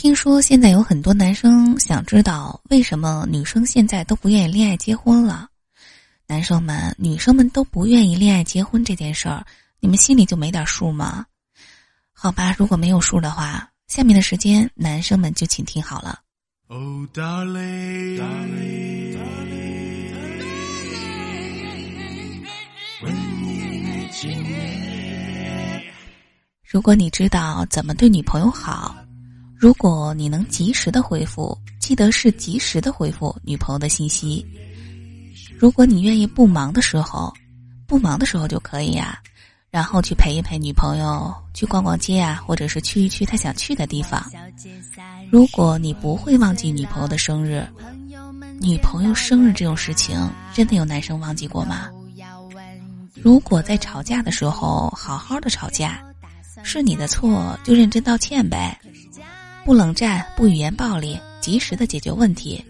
听说现在有很多男生想知道为什么女生现在都不愿意恋爱结婚了。男生们、女生们都不愿意恋爱结婚这件事儿，你们心里就没点数吗？好吧，如果没有数的话，下面的时间男生们就请听好了。Oh darling, darling, darling, 如果你知道怎么对女朋友好。如果你能及时的回复，记得是及时的回复女朋友的信息。如果你愿意不忙的时候，不忙的时候就可以呀，然后去陪一陪女朋友，去逛逛街啊，或者是去一去她想去的地方。如果你不会忘记女朋友的生日，女朋友生日这种事情，真的有男生忘记过吗？如果在吵架的时候好好的吵架，是你的错就认真道歉呗。不冷战，不语言暴力，及时的解决问题。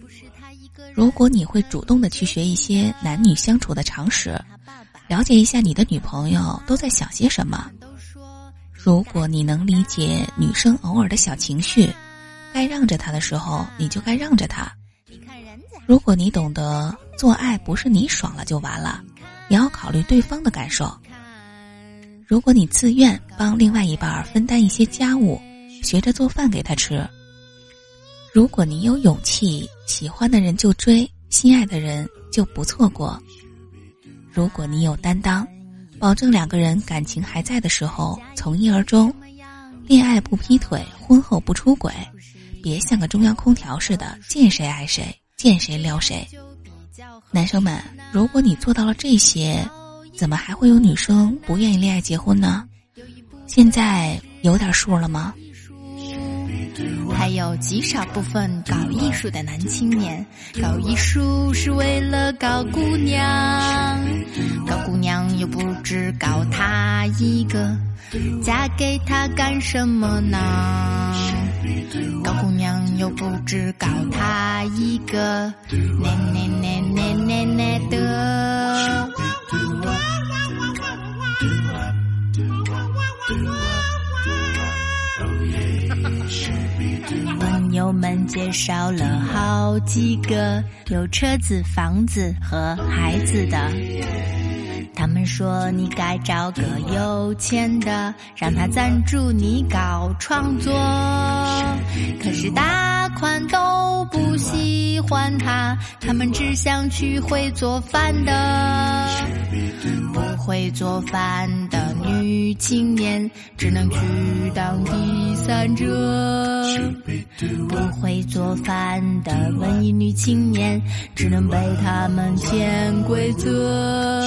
如果你会主动的去学一些男女相处的常识，了解一下你的女朋友都在想些什么。如果你能理解女生偶尔的小情绪，该让着她的时候，你就该让着她。如果你懂得做爱不是你爽了就完了，也要考虑对方的感受。如果你自愿帮另外一半分担一些家务。学着做饭给他吃。如果你有勇气，喜欢的人就追，心爱的人就不错过。如果你有担当，保证两个人感情还在的时候从一而终，恋爱不劈腿，婚后不出轨，别像个中央空调似的，见谁爱谁，见谁撩谁。男生们，如果你做到了这些，怎么还会有女生不愿意恋爱结婚呢？现在有点数了吗？还有极少部分搞艺术的男青年，搞艺术是为了搞姑娘，搞姑娘又不只搞他一个，嫁给他干什么呢？搞姑娘又不只搞他一个，那那那那那那的。朋友们介绍了好几个有车子、房子和孩子的，他们说你该找个有钱的，让他赞助你搞创作。可是大款都不喜欢他，他们只想娶会做饭的，会做饭的。女青年只能去当第三者，不会做饭的文艺女青年只能被他们潜规则。